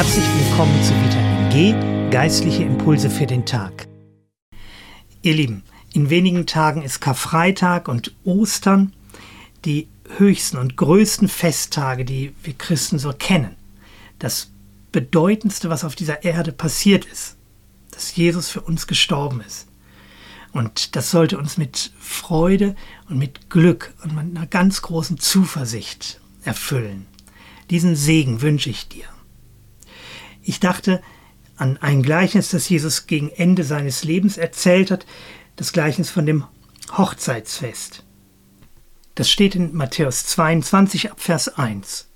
Herzlich willkommen zu Vitamin G, geistliche Impulse für den Tag. Ihr Lieben, in wenigen Tagen ist Karfreitag und Ostern, die höchsten und größten Festtage, die wir Christen so kennen. Das bedeutendste, was auf dieser Erde passiert ist, dass Jesus für uns gestorben ist. Und das sollte uns mit Freude und mit Glück und mit einer ganz großen Zuversicht erfüllen. Diesen Segen wünsche ich dir. Ich dachte an ein Gleichnis, das Jesus gegen Ende seines Lebens erzählt hat, das Gleichnis von dem Hochzeitsfest. Das steht in Matthäus 22 ab Vers 1.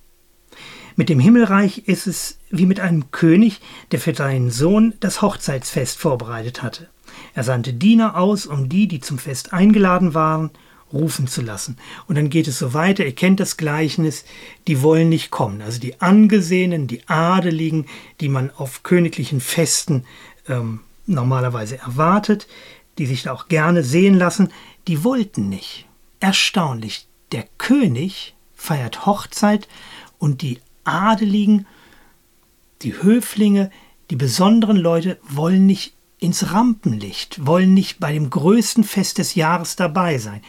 Mit dem Himmelreich ist es wie mit einem König, der für seinen Sohn das Hochzeitsfest vorbereitet hatte. Er sandte Diener aus, um die, die zum Fest eingeladen waren, rufen zu lassen. Und dann geht es so weiter, ihr kennt das Gleichnis, die wollen nicht kommen. Also die Angesehenen, die Adeligen, die man auf königlichen Festen ähm, normalerweise erwartet, die sich da auch gerne sehen lassen, die wollten nicht. Erstaunlich, der König feiert Hochzeit und die Adeligen, die Höflinge, die besonderen Leute wollen nicht ins Rampenlicht, wollen nicht bei dem größten Fest des Jahres dabei sein.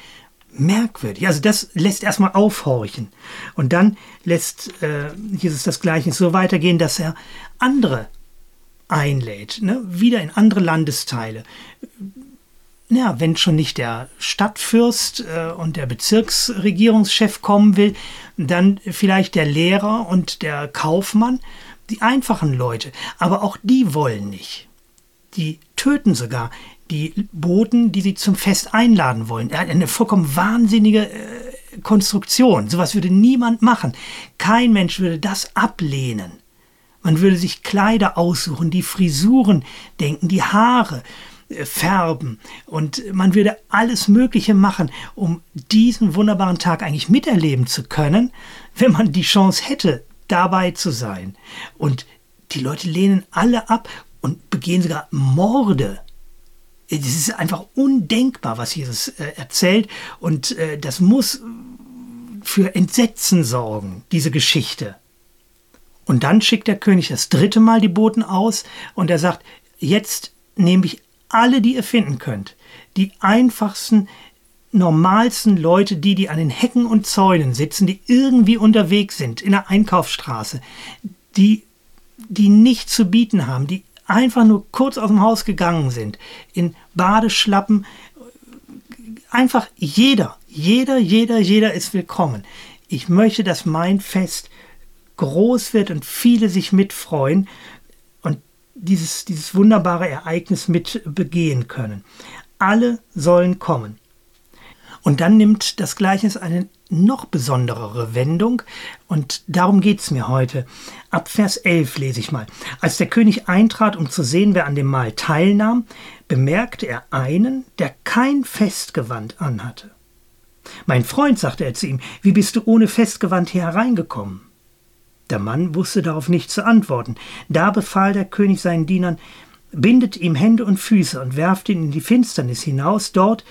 Merkwürdig. Also das lässt erstmal aufhorchen. Und dann lässt äh, Jesus das Gleiche so weitergehen, dass er andere einlädt, ne? wieder in andere Landesteile ja, wenn schon nicht der Stadtfürst äh, und der Bezirksregierungschef kommen will, dann vielleicht der Lehrer und der Kaufmann, die einfachen Leute. Aber auch die wollen nicht. Die töten sogar die Boten, die sie zum Fest einladen wollen. Eine vollkommen wahnsinnige äh, Konstruktion. Sowas würde niemand machen. Kein Mensch würde das ablehnen. Man würde sich Kleider aussuchen, die Frisuren denken, die Haare färben und man würde alles Mögliche machen, um diesen wunderbaren Tag eigentlich miterleben zu können, wenn man die Chance hätte, dabei zu sein. Und die Leute lehnen alle ab und begehen sogar Morde. Es ist einfach undenkbar, was Jesus äh, erzählt und äh, das muss für Entsetzen sorgen, diese Geschichte. Und dann schickt der König das dritte Mal die Boten aus und er sagt, jetzt nehme ich alle, die ihr finden könnt, die einfachsten, normalsten Leute, die, die an den Hecken und Zäunen sitzen, die irgendwie unterwegs sind in der Einkaufsstraße, die, die nichts zu bieten haben, die einfach nur kurz aus dem Haus gegangen sind, in Badeschlappen, einfach jeder, jeder, jeder, jeder ist willkommen. Ich möchte, dass mein Fest groß wird und viele sich mitfreuen dieses, dieses wunderbare Ereignis mit begehen können. Alle sollen kommen. Und dann nimmt das Gleichnis eine noch besonderere Wendung und darum geht es mir heute. Ab Vers 11 lese ich mal. Als der König eintrat, um zu sehen, wer an dem Mahl teilnahm, bemerkte er einen, der kein Festgewand anhatte. Mein Freund, sagte er zu ihm, wie bist du ohne Festgewand hier hereingekommen? Der Mann wusste darauf nicht zu antworten. Da befahl der König seinen Dienern, bindet ihm Hände und Füße und werft ihn in die Finsternis hinaus, dort,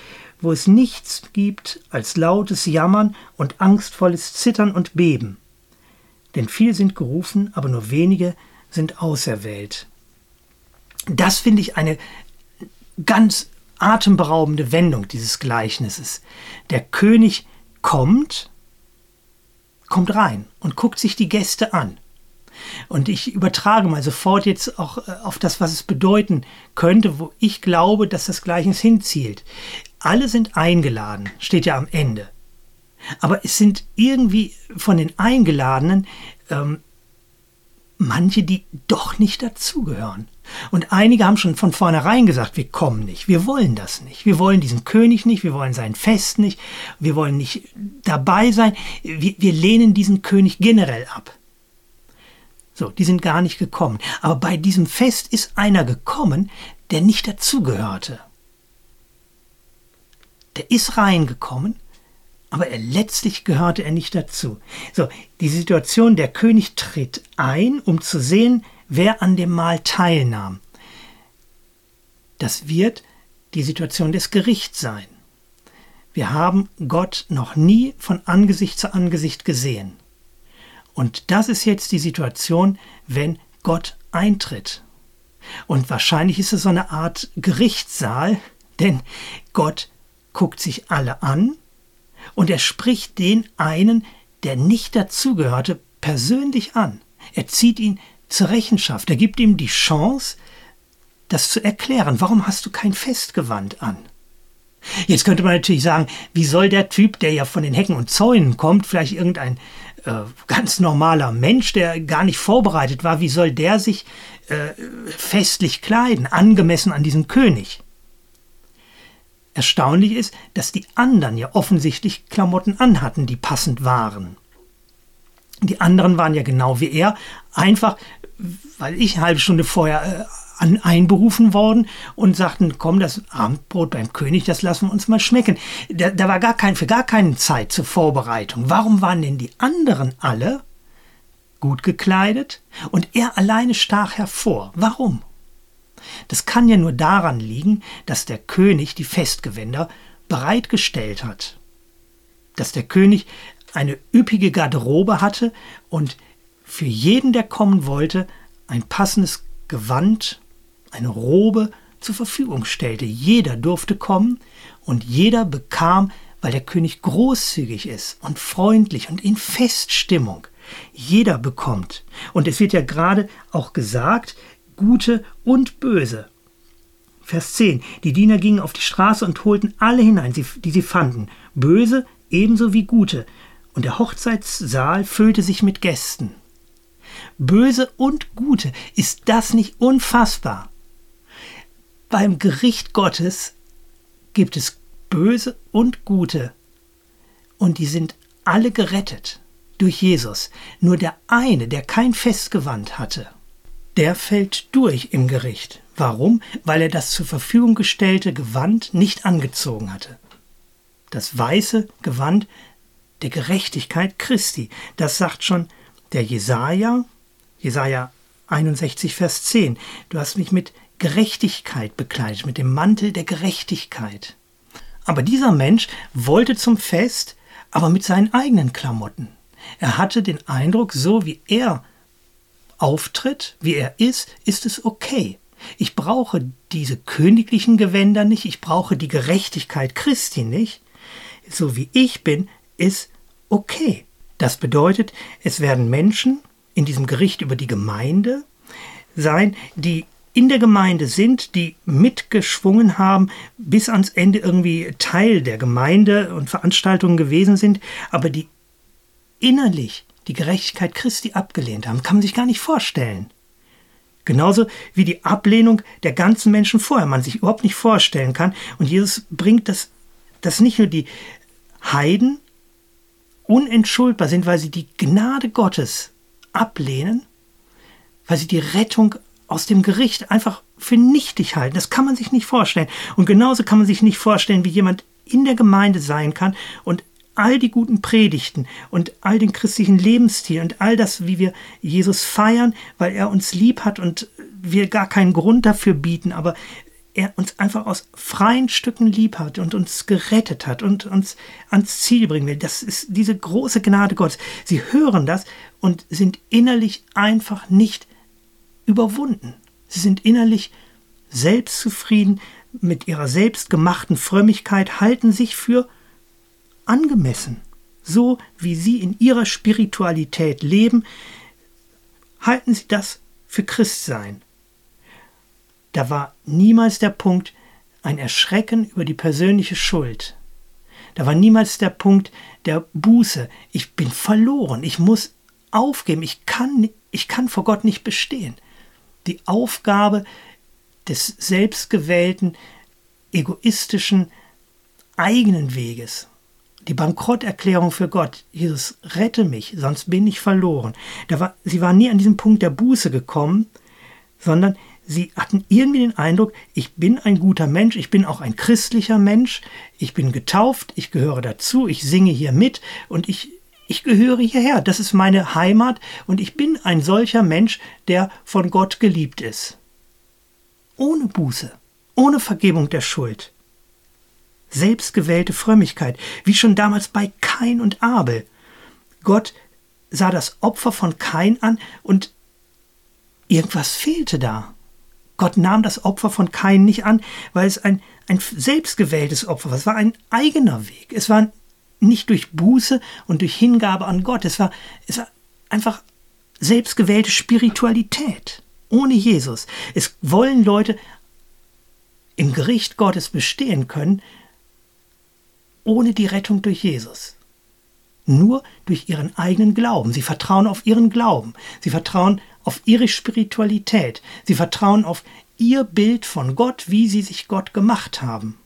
wo es nichts gibt als lautes Jammern und angstvolles Zittern und Beben. Denn viel sind gerufen, aber nur wenige sind auserwählt. Das finde ich eine ganz atemberaubende Wendung dieses Gleichnisses. Der König kommt, kommt rein und guckt sich die Gäste an. Und ich übertrage mal sofort jetzt auch äh, auf das, was es bedeuten könnte, wo ich glaube, dass das Gleichnis hinzielt. Alle sind eingeladen, steht ja am Ende. Aber es sind irgendwie von den Eingeladenen ähm, manche, die doch nicht dazugehören. Und einige haben schon von vornherein gesagt, wir kommen nicht, wir wollen das nicht, wir wollen diesen König nicht, wir wollen sein Fest nicht, wir wollen nicht dabei sein, wir, wir lehnen diesen König generell ab. So, die sind gar nicht gekommen. Aber bei diesem Fest ist einer gekommen, der nicht dazugehörte. Der ist reingekommen, aber er, letztlich gehörte er nicht dazu. So, die Situation, der König tritt ein, um zu sehen, wer an dem Mahl teilnahm. Das wird die Situation des Gerichts sein. Wir haben Gott noch nie von Angesicht zu Angesicht gesehen. Und das ist jetzt die Situation, wenn Gott eintritt. Und wahrscheinlich ist es so eine Art Gerichtssaal, denn Gott guckt sich alle an und er spricht den einen, der nicht dazugehörte, persönlich an. Er zieht ihn zur Rechenschaft. Er gibt ihm die Chance, das zu erklären. Warum hast du kein Festgewand an? Jetzt könnte man natürlich sagen, wie soll der Typ, der ja von den Hecken und Zäunen kommt, vielleicht irgendein äh, ganz normaler Mensch, der gar nicht vorbereitet war, wie soll der sich äh, festlich kleiden, angemessen an diesen König? Erstaunlich ist, dass die anderen ja offensichtlich Klamotten anhatten, die passend waren. Die anderen waren ja genau wie er, einfach, weil ich eine halbe Stunde vorher äh, einberufen worden und sagten, komm, das Abendbrot beim König, das lassen wir uns mal schmecken. Da, da war gar kein, für gar keine Zeit zur Vorbereitung. Warum waren denn die anderen alle gut gekleidet und er alleine stach hervor? Warum? Das kann ja nur daran liegen, dass der König die Festgewänder bereitgestellt hat. Dass der König eine üppige Garderobe hatte und für jeden, der kommen wollte, ein passendes Gewand eine Robe zur Verfügung stellte. Jeder durfte kommen und jeder bekam, weil der König großzügig ist und freundlich und in Feststimmung. Jeder bekommt. Und es wird ja gerade auch gesagt, gute und böse. Vers 10. Die Diener gingen auf die Straße und holten alle hinein, die sie fanden, böse ebenso wie gute. Und der Hochzeitssaal füllte sich mit Gästen. Böse und gute, ist das nicht unfassbar? beim Gericht Gottes gibt es Böse und Gute. Und die sind alle gerettet durch Jesus. Nur der eine, der kein Festgewand hatte, der fällt durch im Gericht. Warum? Weil er das zur Verfügung gestellte Gewand nicht angezogen hatte. Das weiße Gewand der Gerechtigkeit Christi. Das sagt schon der Jesaja, Jesaja 61, Vers 10. Du hast mich mit Gerechtigkeit bekleidet, mit dem Mantel der Gerechtigkeit. Aber dieser Mensch wollte zum Fest, aber mit seinen eigenen Klamotten. Er hatte den Eindruck, so wie er auftritt, wie er ist, ist es okay. Ich brauche diese königlichen Gewänder nicht, ich brauche die Gerechtigkeit Christi nicht. So wie ich bin, ist okay. Das bedeutet, es werden Menschen in diesem Gericht über die Gemeinde sein, die in der Gemeinde sind, die mitgeschwungen haben, bis ans Ende irgendwie Teil der Gemeinde und Veranstaltungen gewesen sind, aber die innerlich die Gerechtigkeit Christi abgelehnt haben, kann man sich gar nicht vorstellen. Genauso wie die Ablehnung der ganzen Menschen vorher, man sich überhaupt nicht vorstellen kann. Und Jesus bringt das, dass nicht nur die Heiden unentschuldbar sind, weil sie die Gnade Gottes ablehnen, weil sie die Rettung aus dem Gericht einfach für nichtig halten. Das kann man sich nicht vorstellen. Und genauso kann man sich nicht vorstellen, wie jemand in der Gemeinde sein kann und all die guten Predigten und all den christlichen Lebensstil und all das, wie wir Jesus feiern, weil er uns lieb hat und wir gar keinen Grund dafür bieten, aber er uns einfach aus freien Stücken lieb hat und uns gerettet hat und uns ans Ziel bringen will. Das ist diese große Gnade Gottes. Sie hören das und sind innerlich einfach nicht überwunden. Sie sind innerlich selbstzufrieden mit ihrer selbstgemachten Frömmigkeit, halten sich für angemessen. So wie sie in ihrer Spiritualität leben, halten sie das für Christsein. Da war niemals der Punkt ein Erschrecken über die persönliche Schuld. Da war niemals der Punkt der Buße. Ich bin verloren. Ich muss aufgeben. Ich kann, ich kann vor Gott nicht bestehen die Aufgabe des selbstgewählten, egoistischen, eigenen Weges. Die Bankrotterklärung für Gott. Jesus, rette mich, sonst bin ich verloren. War, sie waren nie an diesem Punkt der Buße gekommen, sondern sie hatten irgendwie den Eindruck, ich bin ein guter Mensch, ich bin auch ein christlicher Mensch, ich bin getauft, ich gehöre dazu, ich singe hier mit und ich ich gehöre hierher, das ist meine Heimat und ich bin ein solcher Mensch, der von Gott geliebt ist. Ohne Buße, ohne Vergebung der Schuld. Selbstgewählte Frömmigkeit, wie schon damals bei Kain und Abel. Gott sah das Opfer von Kain an und irgendwas fehlte da. Gott nahm das Opfer von Kain nicht an, weil es ein, ein selbstgewähltes Opfer war. Es war ein eigener Weg. Es war nicht durch Buße und durch Hingabe an Gott. Es war, es war einfach selbstgewählte Spiritualität ohne Jesus. Es wollen Leute im Gericht Gottes bestehen können, ohne die Rettung durch Jesus. Nur durch ihren eigenen Glauben. Sie vertrauen auf ihren Glauben. Sie vertrauen auf ihre Spiritualität. Sie vertrauen auf ihr Bild von Gott, wie sie sich Gott gemacht haben.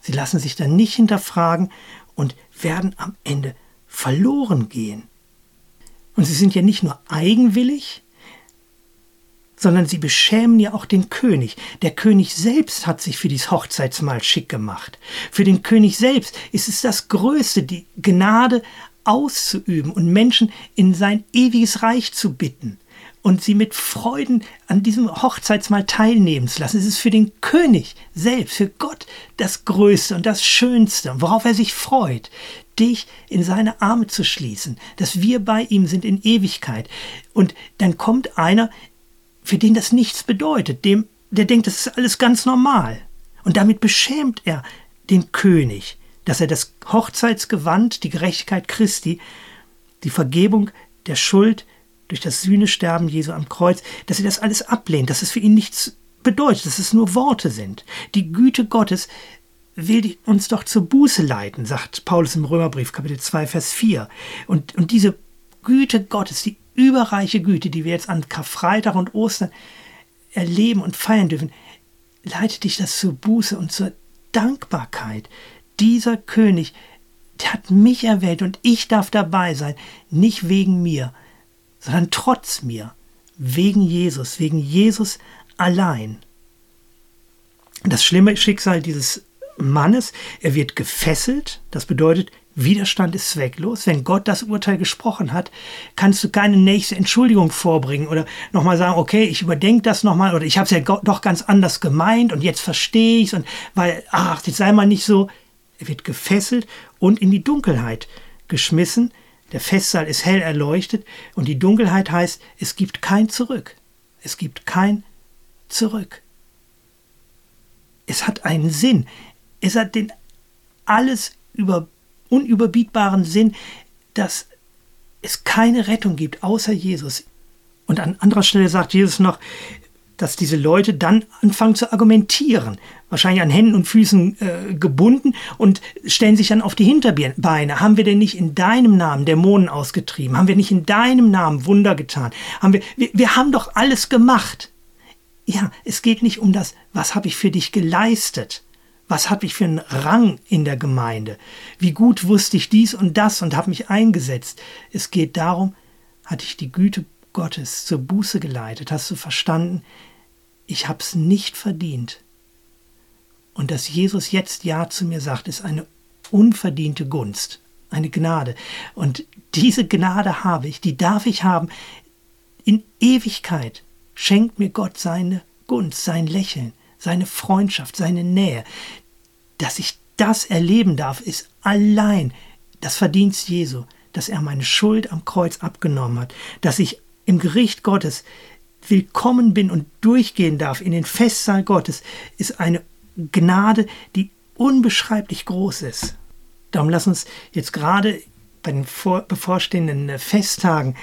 Sie lassen sich dann nicht hinterfragen und werden am Ende verloren gehen. Und sie sind ja nicht nur eigenwillig, sondern sie beschämen ja auch den König. Der König selbst hat sich für dieses Hochzeitsmahl schick gemacht. Für den König selbst ist es das Größte, die Gnade auszuüben und Menschen in sein ewiges Reich zu bitten und sie mit Freuden an diesem Hochzeitsmahl teilnehmen zu lassen. Es ist für den König selbst, für Gott das Größte und das Schönste, worauf er sich freut, dich in seine Arme zu schließen, dass wir bei ihm sind in Ewigkeit. Und dann kommt einer, für den das nichts bedeutet, dem, der denkt, das ist alles ganz normal. Und damit beschämt er den König, dass er das Hochzeitsgewand, die Gerechtigkeit Christi, die Vergebung der Schuld durch das Sühnesterben Jesu am Kreuz, dass er das alles ablehnt, dass es für ihn nichts bedeutet, dass es nur Worte sind. Die Güte Gottes will uns doch zur Buße leiten, sagt Paulus im Römerbrief, Kapitel 2, Vers 4. Und, und diese Güte Gottes, die überreiche Güte, die wir jetzt an Karfreitag und Ostern erleben und feiern dürfen, leitet dich das zur Buße und zur Dankbarkeit. Dieser König, der hat mich erwählt und ich darf dabei sein, nicht wegen mir, sondern trotz mir, wegen Jesus, wegen Jesus allein. Das schlimme Schicksal dieses Mannes, er wird gefesselt, das bedeutet, Widerstand ist zwecklos. Wenn Gott das Urteil gesprochen hat, kannst du keine nächste Entschuldigung vorbringen oder nochmal sagen, okay, ich überdenke das nochmal oder ich habe es ja doch ganz anders gemeint und jetzt verstehe ich es und weil, ach, jetzt sei mal nicht so. Er wird gefesselt und in die Dunkelheit geschmissen. Der Festsaal ist hell erleuchtet und die Dunkelheit heißt, es gibt kein Zurück. Es gibt kein Zurück. Es hat einen Sinn. Es hat den alles über unüberbietbaren Sinn, dass es keine Rettung gibt außer Jesus. Und an anderer Stelle sagt Jesus noch, dass diese Leute dann anfangen zu argumentieren, wahrscheinlich an Händen und Füßen äh, gebunden und stellen sich dann auf die Hinterbeine. Haben wir denn nicht in deinem Namen Dämonen ausgetrieben? Haben wir nicht in deinem Namen Wunder getan? Haben wir, wir, wir haben doch alles gemacht. Ja, es geht nicht um das, was habe ich für dich geleistet, was habe ich für einen Rang in der Gemeinde? Wie gut wusste ich dies und das und habe mich eingesetzt? Es geht darum, hatte ich die Güte Gottes zur Buße geleitet? Hast du verstanden? Ich habe es nicht verdient. Und dass Jesus jetzt Ja zu mir sagt, ist eine unverdiente Gunst, eine Gnade. Und diese Gnade habe ich, die darf ich haben. In Ewigkeit schenkt mir Gott seine Gunst, sein Lächeln seine Freundschaft, seine Nähe. Dass ich das erleben darf, ist allein das Verdienst Jesu, dass er meine Schuld am Kreuz abgenommen hat, dass ich im Gericht Gottes willkommen bin und durchgehen darf in den Festsaal Gottes, ist eine Gnade, die unbeschreiblich groß ist. Darum lass uns jetzt gerade bei den bevorstehenden Festtagen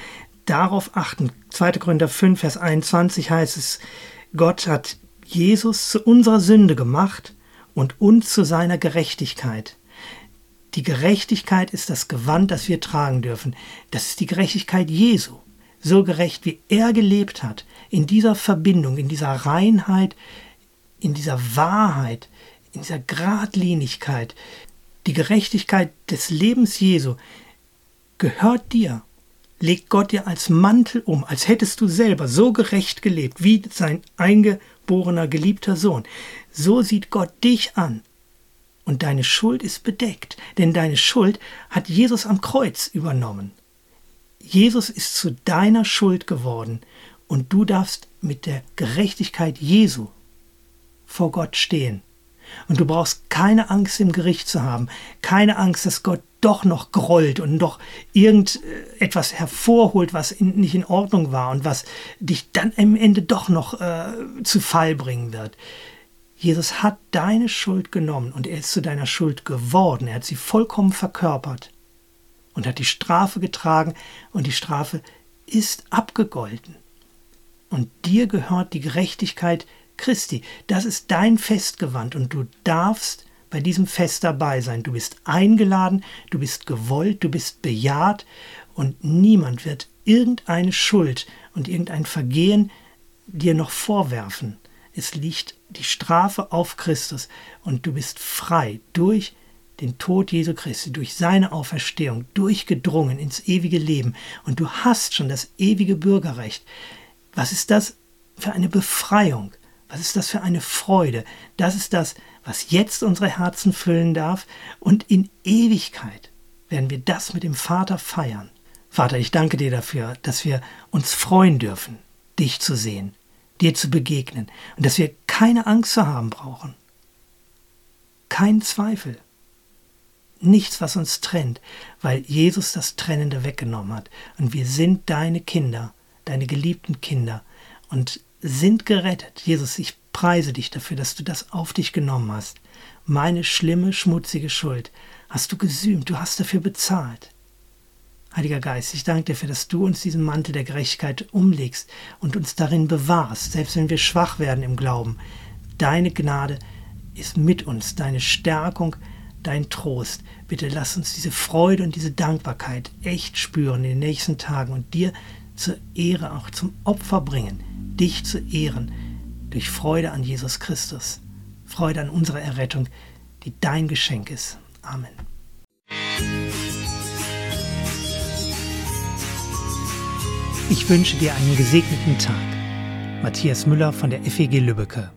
darauf achten. 2. Korinther 5, Vers 21 heißt es, Gott hat Jesus zu unserer Sünde gemacht und uns zu seiner Gerechtigkeit. Die Gerechtigkeit ist das Gewand, das wir tragen dürfen. Das ist die Gerechtigkeit Jesu. So gerecht, wie er gelebt hat, in dieser Verbindung, in dieser Reinheit, in dieser Wahrheit, in dieser Gradlinigkeit. Die Gerechtigkeit des Lebens Jesu gehört dir. Legt Gott dir als Mantel um, als hättest du selber so gerecht gelebt, wie sein einge erstgeborener geliebter Sohn. So sieht Gott dich an. Und deine Schuld ist bedeckt, denn deine Schuld hat Jesus am Kreuz übernommen. Jesus ist zu deiner Schuld geworden und du darfst mit der Gerechtigkeit Jesu vor Gott stehen. Und du brauchst keine Angst im Gericht zu haben, keine Angst, dass Gott doch noch grollt und doch irgendetwas hervorholt, was in, nicht in Ordnung war und was dich dann am Ende doch noch äh, zu Fall bringen wird. Jesus hat deine Schuld genommen und er ist zu deiner Schuld geworden. Er hat sie vollkommen verkörpert und hat die Strafe getragen und die Strafe ist abgegolten. Und dir gehört die Gerechtigkeit Christi. Das ist dein Festgewand und du darfst bei diesem Fest dabei sein. Du bist eingeladen, du bist gewollt, du bist bejaht und niemand wird irgendeine Schuld und irgendein Vergehen dir noch vorwerfen. Es liegt die Strafe auf Christus und du bist frei durch den Tod Jesu Christi, durch seine Auferstehung, durchgedrungen ins ewige Leben und du hast schon das ewige Bürgerrecht. Was ist das für eine Befreiung? Was ist das für eine Freude? Das ist das, was jetzt unsere Herzen füllen darf und in Ewigkeit werden wir das mit dem Vater feiern. Vater, ich danke dir dafür, dass wir uns freuen dürfen, dich zu sehen, dir zu begegnen und dass wir keine Angst zu haben brauchen. Kein Zweifel. Nichts, was uns trennt, weil Jesus das Trennende weggenommen hat. Und wir sind deine Kinder, deine geliebten Kinder und sind gerettet. Jesus, ich preise dich dafür, dass du das auf dich genommen hast. Meine schlimme, schmutzige Schuld hast du gesühmt, du hast dafür bezahlt. Heiliger Geist, ich danke dir dafür, dass du uns diesen Mantel der Gerechtigkeit umlegst und uns darin bewahrst, selbst wenn wir schwach werden im Glauben. Deine Gnade ist mit uns, deine Stärkung, dein Trost. Bitte lass uns diese Freude und diese Dankbarkeit echt spüren in den nächsten Tagen und dir zur Ehre, auch zum Opfer bringen, dich zu ehren durch Freude an Jesus Christus, Freude an unserer Errettung, die dein Geschenk ist. Amen. Ich wünsche dir einen gesegneten Tag. Matthias Müller von der FEG Lübbecke.